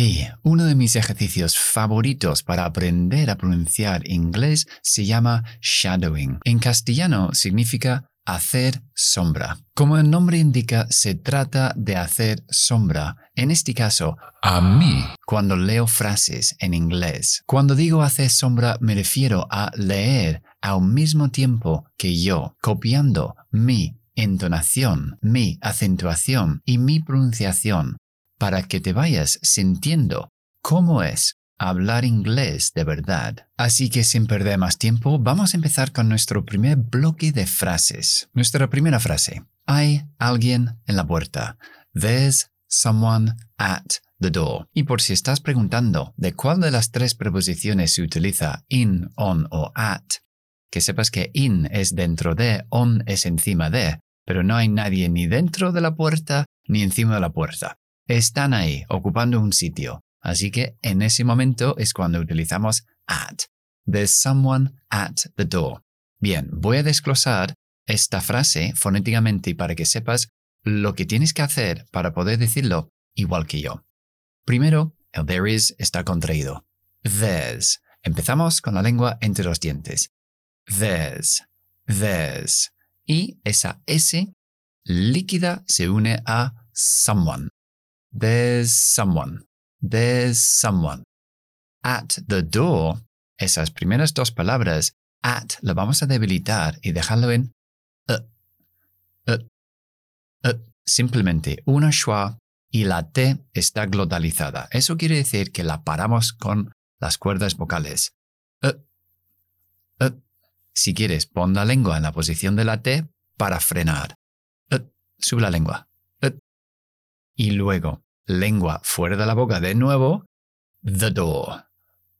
Hey, uno de mis ejercicios favoritos para aprender a pronunciar inglés se llama shadowing. En castellano significa hacer sombra. Como el nombre indica, se trata de hacer sombra. En este caso, a mí, cuando leo frases en inglés. Cuando digo hacer sombra, me refiero a leer al mismo tiempo que yo, copiando mi entonación, mi acentuación y mi pronunciación para que te vayas sintiendo cómo es hablar inglés de verdad. Así que sin perder más tiempo, vamos a empezar con nuestro primer bloque de frases. Nuestra primera frase. Hay alguien en la puerta. There's someone at the door. Y por si estás preguntando de cuál de las tres preposiciones se utiliza in, on o at, que sepas que in es dentro de, on es encima de, pero no hay nadie ni dentro de la puerta ni encima de la puerta. Están ahí, ocupando un sitio. Así que en ese momento es cuando utilizamos at. There's someone at the door. Bien, voy a desglosar esta frase fonéticamente para que sepas lo que tienes que hacer para poder decirlo igual que yo. Primero, el there is está contraído. There's. Empezamos con la lengua entre los dientes. There's. There's. Y esa S líquida se une a someone. There's someone. There's someone. At the door, esas primeras dos palabras, at, lo vamos a debilitar y dejarlo en uh, uh, uh. simplemente una schwa y la T está glotalizada. Eso quiere decir que la paramos con las cuerdas vocales. Si quieres, pon la lengua en la posición de la T para frenar. Sube la lengua y luego lengua fuera de la boca de nuevo, the door.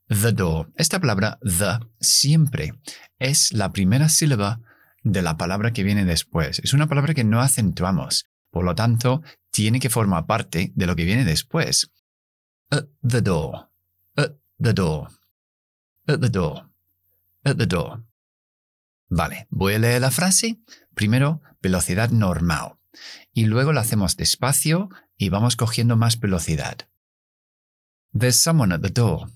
The door. Esta palabra the siempre es la primera sílaba de la palabra que viene después. Es una palabra que no acentuamos. Por lo tanto, tiene que formar parte de lo que viene después. The door. The door. The door. The door. Vale, voy a leer la frase. Primero, velocidad normal. Y luego la hacemos despacio y vamos cogiendo más velocidad. There's someone at the door.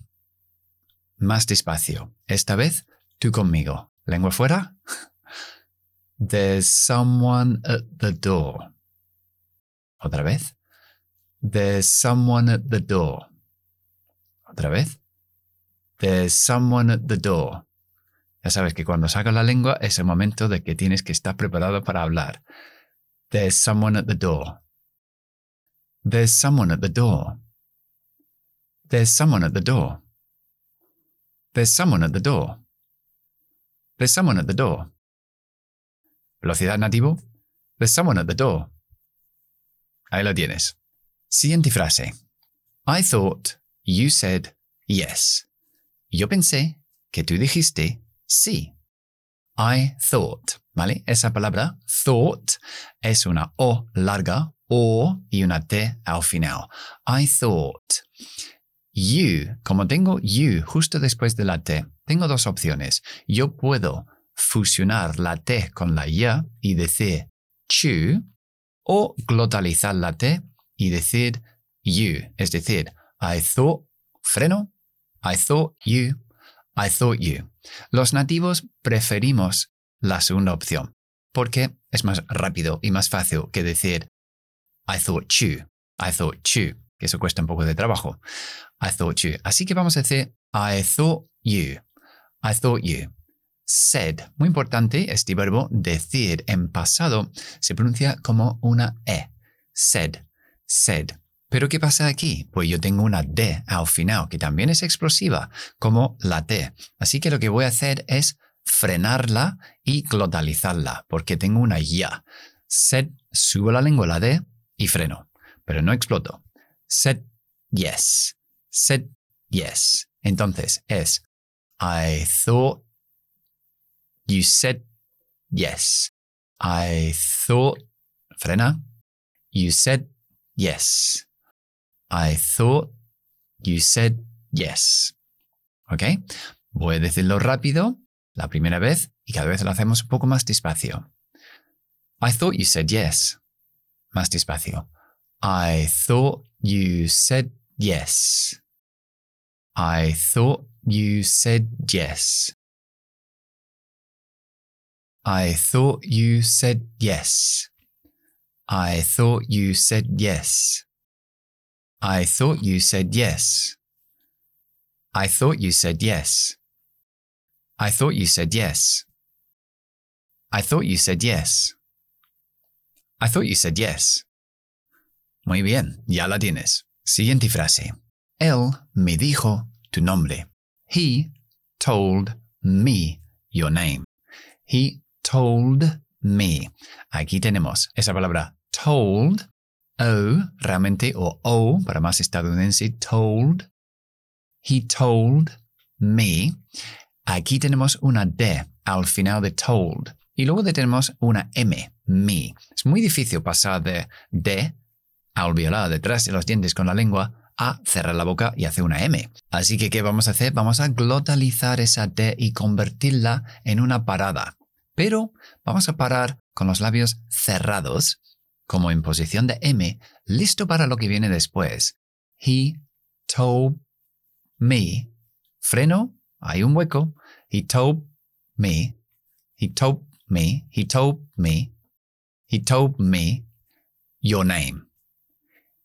Más despacio. Esta vez, tú conmigo. Lengua fuera. There's someone at the door. Otra vez. There's someone at the door. Otra vez. There's someone at the door. Ya sabes que cuando sacas la lengua es el momento de que tienes que estar preparado para hablar. There's someone at the door. There's someone at the door. There's someone at the door. There's someone at the door. There's someone at the door. Velocidad nativo. There's someone at the door. Ahí lo tienes. Siguiente frase. I thought you said yes. Yo pensé que tú dijiste sí. I thought, ¿vale? Esa palabra thought es una O larga o y una T al final. I thought. You, como tengo you justo después de la T, tengo dos opciones. Yo puedo fusionar la T con la ya y decir chu, o glotalizar la T y decir you, es decir, I thought, freno, I thought you, I thought you. Los nativos preferimos la segunda opción, porque es más rápido y más fácil que decir I thought you, I thought you, que eso cuesta un poco de trabajo. I thought you. Así que vamos a decir I thought you, I thought you. Said, muy importante, este verbo decir en pasado se pronuncia como una E. Said, said. Pero ¿qué pasa aquí? Pues yo tengo una D al final, que también es explosiva, como la T. Así que lo que voy a hacer es frenarla y glotalizarla, porque tengo una ya. Said, subo la lengua la D y freno, pero no exploto. Said yes. Said yes. Entonces es I thought you said yes. I thought frena. You said yes. I thought you said yes. ¿Ok? Voy a decirlo rápido la primera vez y cada vez lo hacemos un poco más despacio. I thought you said yes. Más despacio. I thought you said yes. I thought you said yes. I thought you said yes. I thought you said yes. I thought you said yes. I thought you said yes. I thought you said yes. I thought you said yes. I thought you said yes. Muy bien, ya la tienes. Siguiente frase. Él me dijo tu nombre. He told me your name. He told me. Aquí tenemos esa palabra told. O, realmente, o O para más estadounidense, told. He told me. Aquí tenemos una D al final de told. Y luego tenemos una M, me. Es muy difícil pasar de D alveolar detrás de los dientes con la lengua a cerrar la boca y hacer una M. Así que, ¿qué vamos a hacer? Vamos a glotalizar esa D y convertirla en una parada. Pero vamos a parar con los labios cerrados, como en posición de M, listo para lo que viene después. He told me. Freno, hay un hueco. He told me. He told me. He told me. He told me your name.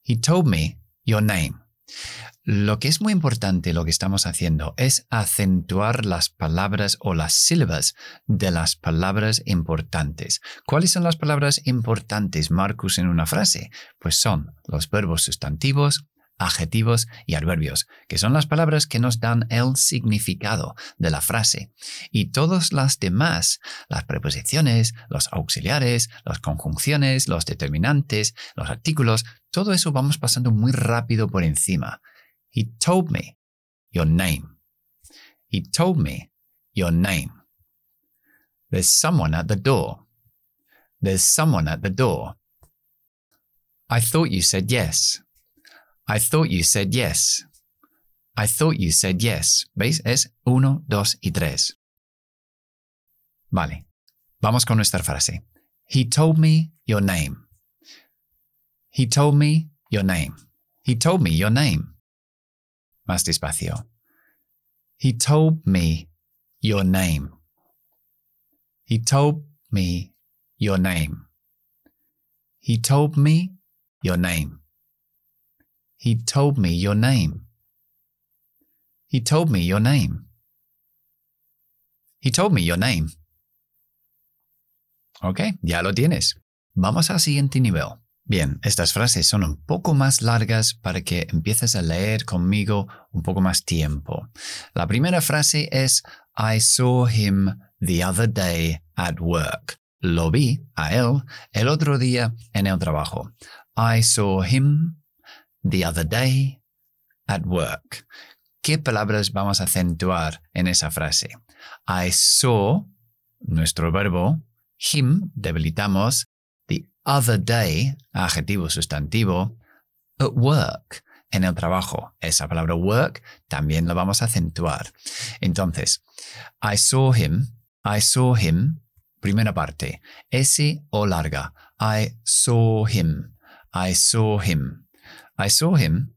He told me your name. Lo que es muy importante lo que estamos haciendo es acentuar las palabras o las sílabas de las palabras importantes. ¿Cuáles son las palabras importantes, Marcus, en una frase? Pues son los verbos sustantivos, adjetivos y adverbios, que son las palabras que nos dan el significado de la frase. Y todas las demás, las preposiciones, los auxiliares, las conjunciones, los determinantes, los artículos, todo eso vamos pasando muy rápido por encima. He told me your name. He told me your name. There's someone at the door. There's someone at the door. I thought you said yes. I thought you said yes. I thought you said yes. ¿Veis? Es uno, dos y tres. Vale. Vamos con nuestra frase. He told me your name. He told me your name. He told me your name. Más despacio. He told me your name. He told me your name. He told me your name. He told me your name. He told me your name. He told me your name. Ok, ya lo tienes. Vamos al siguiente nivel. Bien, estas frases son un poco más largas para que empieces a leer conmigo un poco más tiempo. La primera frase es I saw him the other day at work. Lo vi a él el otro día en el trabajo. I saw him the other day at work. ¿Qué palabras vamos a acentuar en esa frase? I saw, nuestro verbo, him, debilitamos, the other day, adjetivo sustantivo, at work, en el trabajo. Esa palabra work también lo vamos a acentuar. Entonces, I saw him, I saw him, primera parte, S o larga. I saw him, I saw him. I saw him.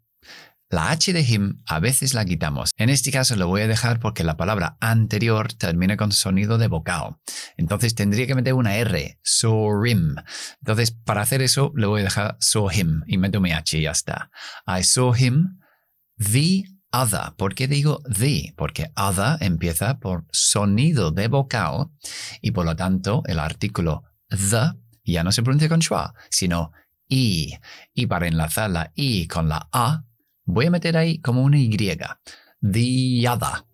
La H de him a veces la quitamos. En este caso lo voy a dejar porque la palabra anterior termina con sonido de vocal. Entonces tendría que meter una R. Saw him. Entonces para hacer eso le voy a dejar saw him y meto mi H y ya está. I saw him the other. ¿Por qué digo the? Porque other empieza por sonido de vocal y por lo tanto el artículo the ya no se pronuncia con schwa, sino y. Para enlazar la I con la A, voy a meter ahí como una Y. The other.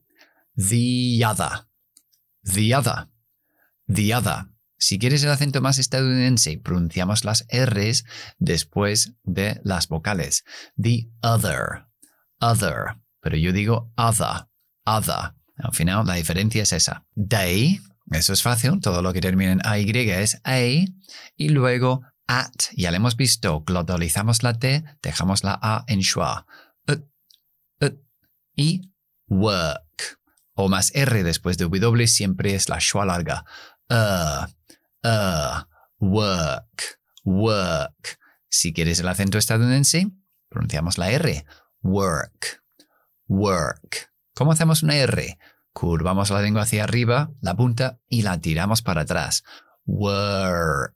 The other. The other. The other. Si quieres el acento más estadounidense, pronunciamos las R's después de las vocales. The other. Other. Pero yo digo other. Other. Al final la diferencia es esa. They, eso es fácil, todo lo que termina en AY es A, y luego at, ya lo hemos visto, glotalizamos la T, dejamos la A en schwa. y work. O más R después de W siempre es la schwa larga. Uh, uh, work, work. Si quieres el acento estadounidense, pronunciamos la R. work, work. ¿Cómo hacemos una R? Curvamos la lengua hacia arriba, la punta, y la tiramos para atrás. Work,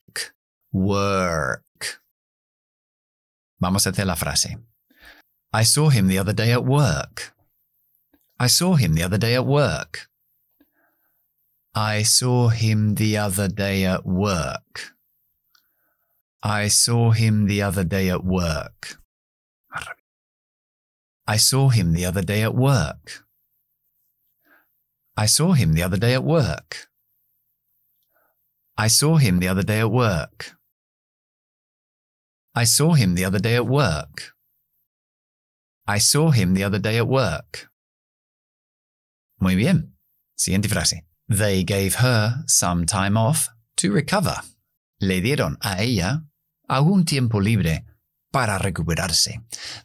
work. Vamos a hacer la frase. I saw him the other day at work. I saw him the other day at work. I saw him the other day at work. I saw him the other day at work. I saw him the other day at work. I saw him the other day at work. I saw him the other day at work. I saw him the other day at work. I saw him the other day at work. Muy bien. Siguiente frase. They gave her some time off to recover. Le dieron a ella algún tiempo libre para recuperarse.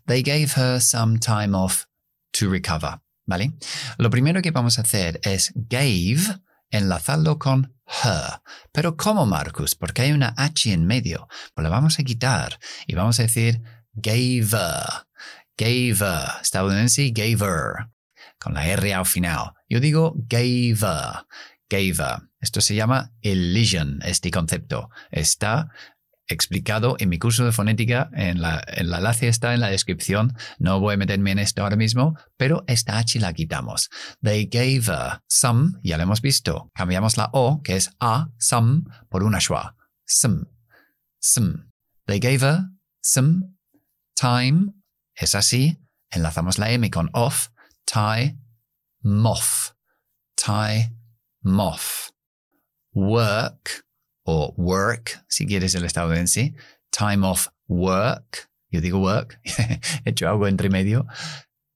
They gave her some time off to recover. ¿Vale? Lo primero que vamos a hacer es gave, enlazarlo con her. Pero ¿cómo, Marcus? Porque hay una H en medio. Pues la vamos a quitar y vamos a decir gave her. Gave her. Estadounidense, gave her con la R al final. Yo digo gave, gave. Esto se llama elision, este concepto. Está explicado en mi curso de fonética, en la, en la enlace está en la descripción. No voy a meterme en esto ahora mismo, pero esta H la quitamos. They gave some, ya lo hemos visto. Cambiamos la O, que es a, some, por una schwa. Some, some. They gave her some time. Es así. Enlazamos la M con off tie, moth, tie, moth. Work o work, si quieres el estado en sí. Time off work. Yo digo work, he hecho algo entre medio.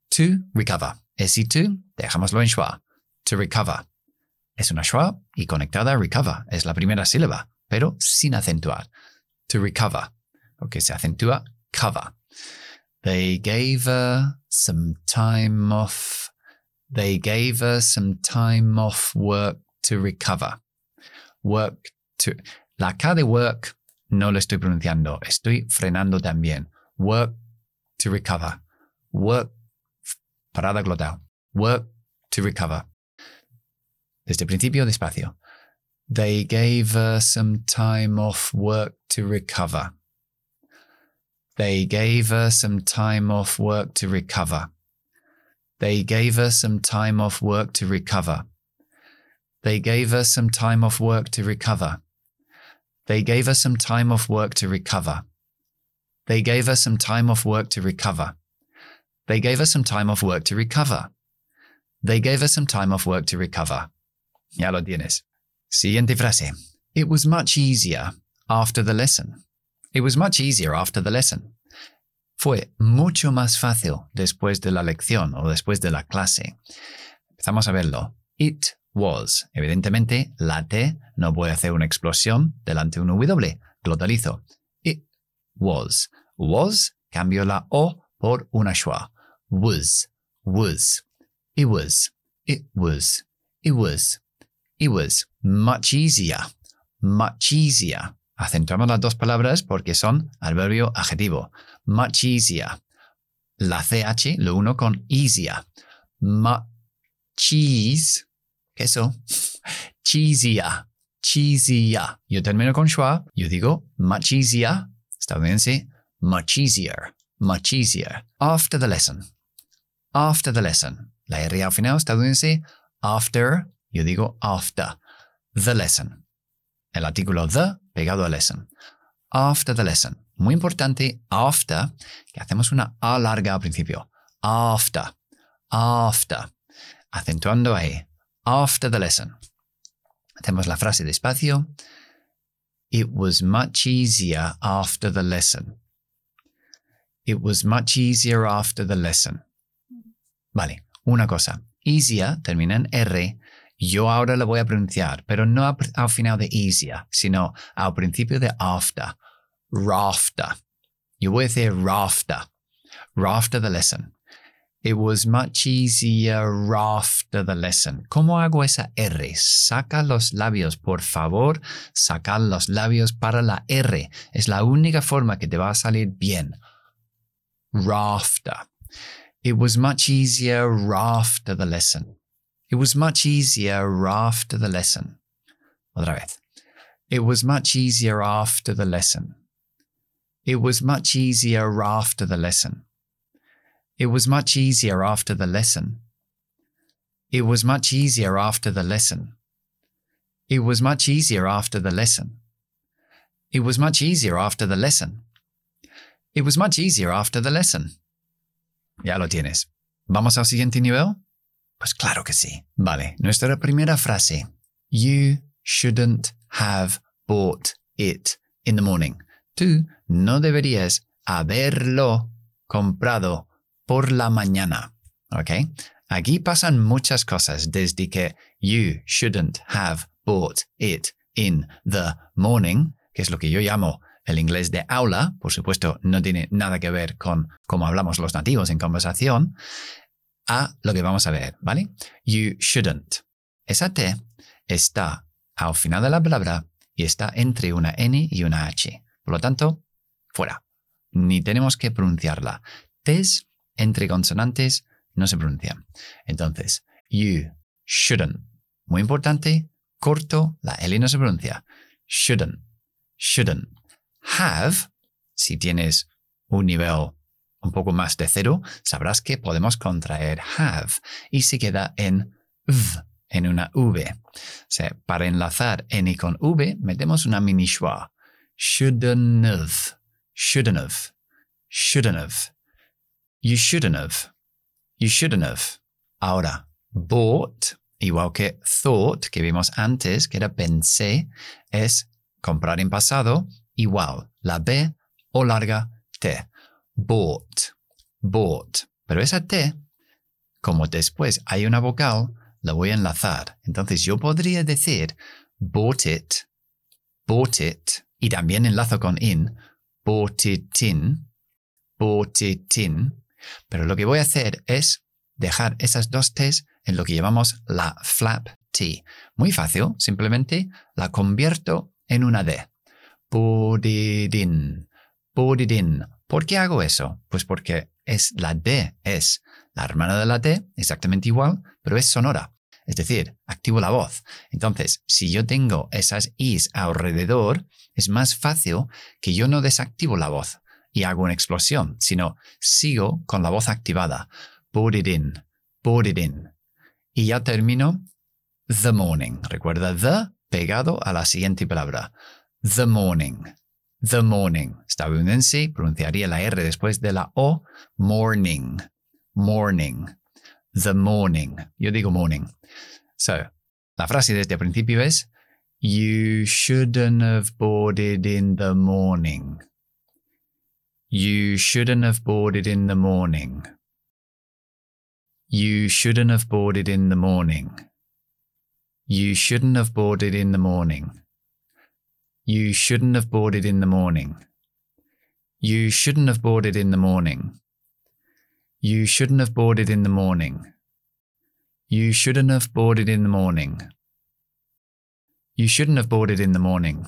To recover. Esi to, dejámoslo en schwa. To recover. Es una schwa y conectada a recover. Es la primera sílaba, pero sin acentuar. To recover. Porque se acentúa cover. They gave her some time off. They gave her some time off work to recover. Work to. La K de work no lo estoy pronunciando. Estoy frenando también. Work to recover. Work. Parada glotal. Work to recover. Desde el principio, despacio. They gave her some time off work to recover. They gave her some time off work to recover. They gave her some time off work to recover. They gave her some time off work to recover. They gave her some time off work to recover. They gave her some time off work to recover. They gave her some time off work to recover. They gave her some time off work to recover. Ya lo tienes. Siguiente frase. It was much easier after the lesson. It was much easier after the lesson. Fue mucho más fácil después de la lección o después de la clase. Empezamos a verlo. It was. Evidentemente, la T no puede hacer una explosión delante de un W. Glotalizo. It was. Was, cambio la O por una schwa. Was. Was. It was. It was. It was. It was. Much easier. Much easier. Acentuamos las dos palabras porque son adverbio adjetivo. Much easier. La CH lo uno con easier. Much cheese. Queso. Cheesier. Cheesier. Yo termino con schwa. Yo digo much easier. Estadounidense. Much easier. Much easier. After the lesson. After the lesson. La R al final estadounidense. After. Yo digo after. The lesson. El artículo the pegado a lesson. After the lesson. Muy importante, after, que hacemos una A larga al principio. After. After. Acentuando ahí. After the lesson. Hacemos la frase despacio. It was much easier after the lesson. It was much easier after the lesson. Vale, una cosa. Easier termina en R yo ahora lo voy a pronunciar, pero no al final de easier, sino al principio de after. Rafter. Yo voy a decir rafter. Rafter the lesson. It was much easier after the lesson. ¿Cómo hago esa R? Saca los labios, por favor. Saca los labios para la R. Es la única forma que te va a salir bien. Rafter. It was much easier after the lesson. It was much easier after the lesson. Otra vez. It was much easier after the lesson. It was much easier after the lesson. It was much easier after the lesson. It was much easier after the lesson. It was much easier after the lesson. It was much easier after the lesson. It was much easier after the lesson. Ya lo tienes. ¿Vamos al siguiente nivel? Pues claro que sí. Vale, nuestra primera frase. You shouldn't have bought it in the morning. Tú no deberías haberlo comprado por la mañana. ¿Ok? Aquí pasan muchas cosas desde que you shouldn't have bought it in the morning, que es lo que yo llamo el inglés de aula, por supuesto, no tiene nada que ver con cómo hablamos los nativos en conversación, a lo que vamos a ver, ¿vale? You shouldn't. Esa T está al final de la palabra y está entre una N y una H. Por lo tanto, fuera. Ni tenemos que pronunciarla. T's entre consonantes no se pronuncian. Entonces, you shouldn't. Muy importante, corto, la L no se pronuncia. Shouldn't. Shouldn't. Have, si tienes un nivel un poco más de cero, sabrás que podemos contraer have y se queda en v, en una v. Para enlazar n con v, metemos una mini schwa. Shouldn't have. Shouldn't have. Shouldn't have. You shouldn't have. You shouldn't have. Ahora, bought, igual que thought, que vimos antes, que era pensé, es comprar en pasado, igual, la B o larga T. Bought, bought. Pero esa T, como después hay una vocal, la voy a enlazar. Entonces yo podría decir bought it, bought it, y también enlazo con in, bought it in, bought it in, pero lo que voy a hacer es dejar esas dos T's en lo que llamamos la flap T. Muy fácil, simplemente la convierto en una D. Put it in. Put it in. ¿Por qué hago eso? Pues porque es la D, es la hermana de la T, exactamente igual, pero es sonora. Es decir, activo la voz. Entonces, si yo tengo esas Is alrededor, es más fácil que yo no desactivo la voz y hago una explosión, sino sigo con la voz activada. Put it in, put it in. Y ya termino the morning. Recuerda the pegado a la siguiente palabra. The morning. The morning. Estadounidense pronunciaría la R después de la O. Morning. Morning. The morning. Yo digo morning. So, la frase desde el principio es You shouldn't have boarded in the morning. You shouldn't have boarded in the morning. You shouldn't have boarded in the morning. You shouldn't have boarded in the morning. You shouldn't have boarded in the morning. You shouldn't have boarded in the morning. You shouldn't have boarded in the morning. You shouldn't have boarded in the morning. You shouldn't have boarded in the morning.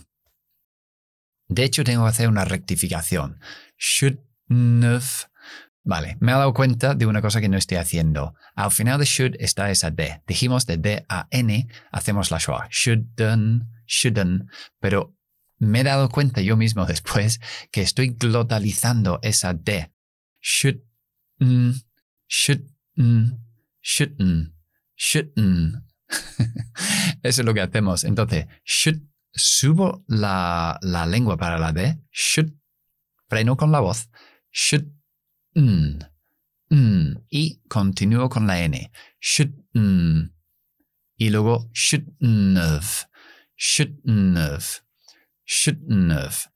De hecho, tengo que hacer una rectificación. Shouldn't have. Vale, me he dado cuenta de una cosa que no estoy haciendo. Al final de should está esa D. Dijimos de D a N, hacemos la schwa. Shouldn't, shouldn't. Pero me he dado cuenta yo mismo después que estoy glotalizando esa D. Should, should, shouldn't, shouldn't. Eso es lo que hacemos. Entonces, should subo la, la lengua para la D, should, freno con la voz, should, mm, mm, y continúo con la N, should, mm, y luego should have, should have, should have.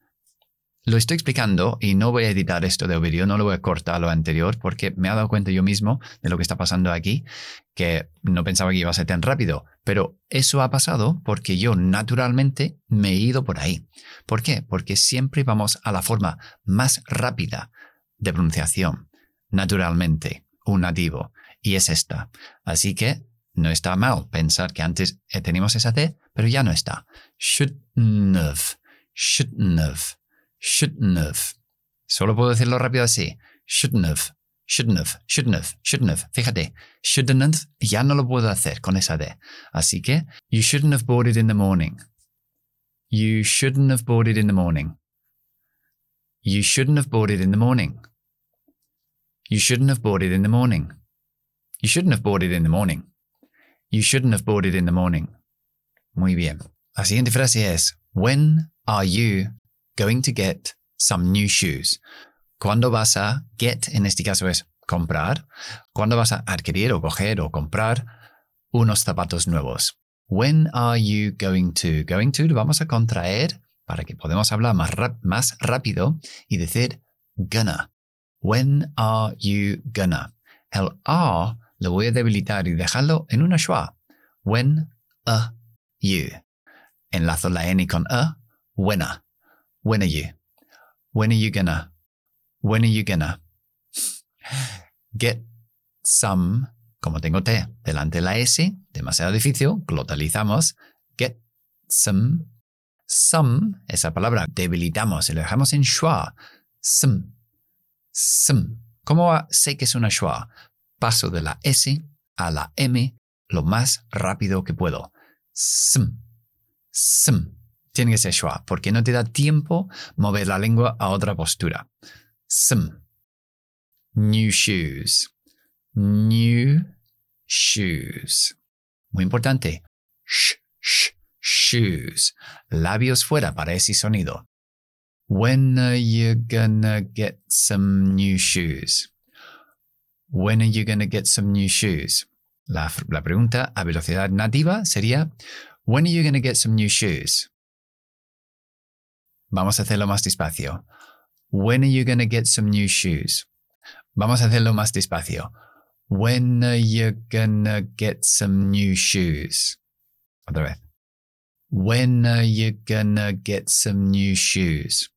Lo estoy explicando y no voy a editar esto del vídeo, no lo voy a cortar lo anterior porque me he dado cuenta yo mismo de lo que está pasando aquí, que no pensaba que iba a ser tan rápido, pero eso ha pasado porque yo naturalmente me he ido por ahí. ¿Por qué? Porque siempre vamos a la forma más rápida de pronunciación, naturalmente, un nativo, y es esta. Así que no está mal pensar que antes teníamos esa T, pero ya no está. Shouldn't have, shouldn't have. Shouldn't have. Solo puedo decirlo rápido así. Shouldn't have. shouldn't have, shouldn't have, shouldn't have. Fíjate, shouldn't have ya no lo puedo hacer con esa D. Así que, you shouldn't have it in the morning. You shouldn't have it in the morning. You shouldn't have it in the morning. You shouldn't have it in the morning. You shouldn't have it in the morning. You shouldn't have it in the morning. Muy bien. La siguiente frase es, When are you going to get some new shoes? ¿Cuándo vas a get? En este caso es comprar. ¿Cuándo vas a adquirir o coger o comprar unos zapatos nuevos? When are you going to? Going to lo vamos a contraer para que podamos hablar más, rápido y decir gonna. When are you gonna? El are lo voy a debilitar y dejarlo en una schwa. When are you. Enlazo la N con a. Are. When are you? When are you gonna? When are you gonna? Get some, como tengo T delante de la S, demasiado difícil, glotalizamos. Get some some, esa palabra, debilitamos y lo dejamos en schwa. Some. Some. ¿Cómo sé que es una schwa? Paso de la S a la M lo más rápido que puedo. Some. Some. Tiene que ser schwa, porque no te da tiempo mover la lengua a otra postura. Some. New shoes. New shoes. Muy importante. Sh, sh, shoes. Labios fuera para ese sonido. When are you gonna get some new shoes? When are you gonna get some new shoes? La pregunta a velocidad nativa sería When are you gonna get some new shoes? Vamos a hacerlo más despacio. When are you gonna get some new shoes? Vamos a hacerlo más despacio. When are you gonna get some new shoes? Otra vez. When are you gonna get some new shoes?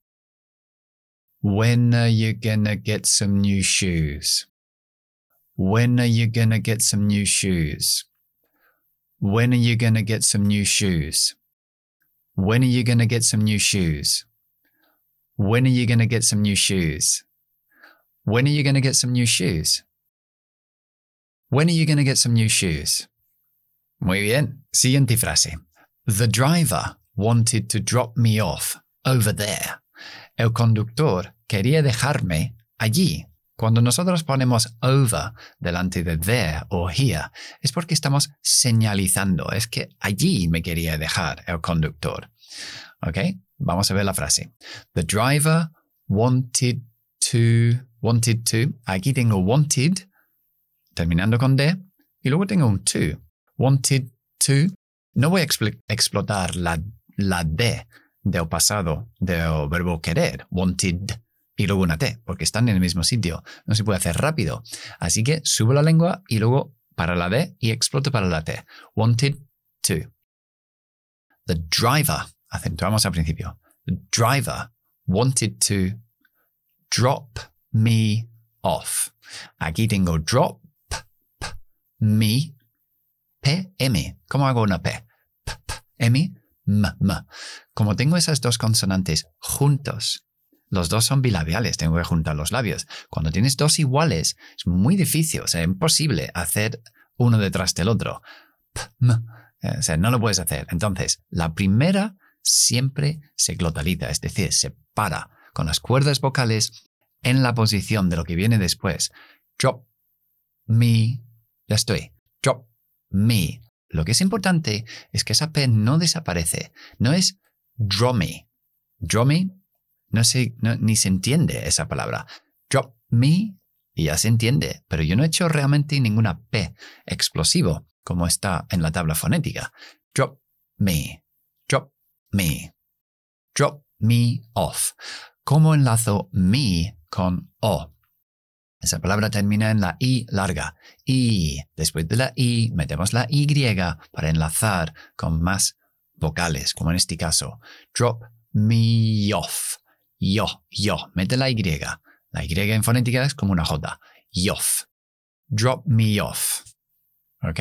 When are you gonna get some new shoes? When are you gonna get some new shoes? When are you gonna get some new shoes? When are you gonna get some new shoes? When are you gonna get some new shoes? When are you gonna get some new shoes? When are you gonna get some new shoes? Muy bien. Siguiente frase. The driver wanted to drop me off over there. El conductor quería dejarme allí. Cuando nosotros ponemos over delante de there o here, es porque estamos señalizando, es que allí me quería dejar el conductor. ¿Ok? Vamos a ver la frase. The driver wanted to, wanted to, aquí tengo wanted, terminando con de, y luego tengo un to. Wanted to no voy a explotar la, la D del pasado del verbo querer, wanted, y luego una T, porque están en el mismo sitio. No se puede hacer rápido. Así que subo la lengua y luego para la D y exploto para la T. Wanted to. The driver, acentuamos al principio. The driver wanted to drop me off. Aquí tengo drop me P, M. ¿Cómo hago una P? P, P, M, M, M. Como tengo esas dos consonantes juntos, los dos son bilabiales, tengo que juntar los labios. Cuando tienes dos iguales, es muy difícil, o sea, imposible hacer uno detrás del otro. M. O sea, no lo puedes hacer. Entonces, la primera siempre se glotaliza, es decir, se para con las cuerdas vocales en la posición de lo que viene después. Drop, me, ya estoy. Drop, me. Lo que es importante es que esa P no desaparece. No es draw me. Draw me, no se, ni se entiende esa palabra. Drop me, y ya se entiende, pero yo no he hecho realmente ninguna P explosivo, como está en la tabla fonética. Drop me. Drop me. Drop me off. ¿Cómo enlazo me con O? Esa palabra termina en la I larga. Y después de la I metemos la Y para enlazar con más vocales, como en este caso. Drop me off. Yo, yo. Mete la Y. La Y en fonética es como una J. Yoff. Drop me off. ¿Ok?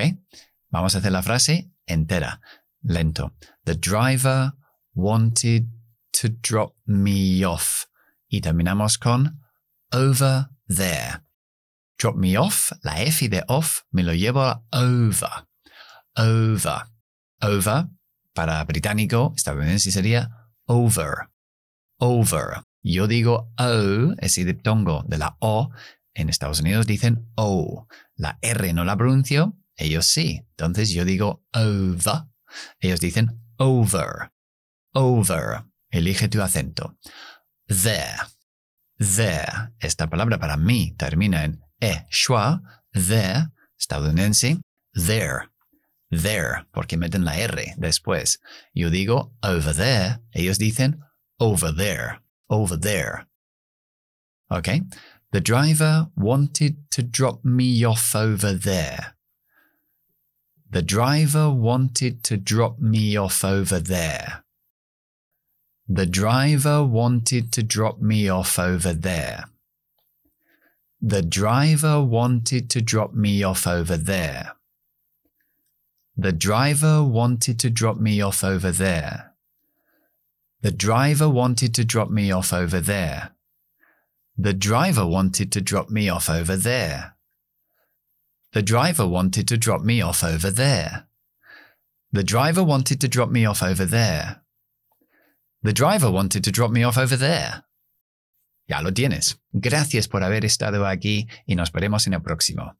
Vamos a hacer la frase entera. Lento. The driver wanted to drop me off. Y terminamos con over there. drop me off, la F de off, me lo llevo a over. Over. Over, para británico, estadounidense sería over. Over. Yo digo O, ese diptongo de la O. En Estados Unidos dicen O. La R no la pronuncio, ellos sí. Entonces yo digo over. Ellos dicen over. Over. Elige tu acento. There. There. Esta palabra para mí termina en e, schwa. There. Estadounidense. There. There. Porque meten la R después. Yo digo over there. Ellos dicen over there. Over there. Okay. The driver wanted to drop me off over there. The driver wanted to drop me off over there. The driver wanted to drop me off over there. The driver wanted to drop me off over there. The driver wanted to drop me off over there. The driver wanted to drop me off over there. The driver wanted to drop me off over there. The driver wanted to drop me off over there. The driver wanted to drop me off over there. The driver wanted to drop me off over there. Ya lo tienes. Gracias por haber estado aquí y nos veremos en el próximo.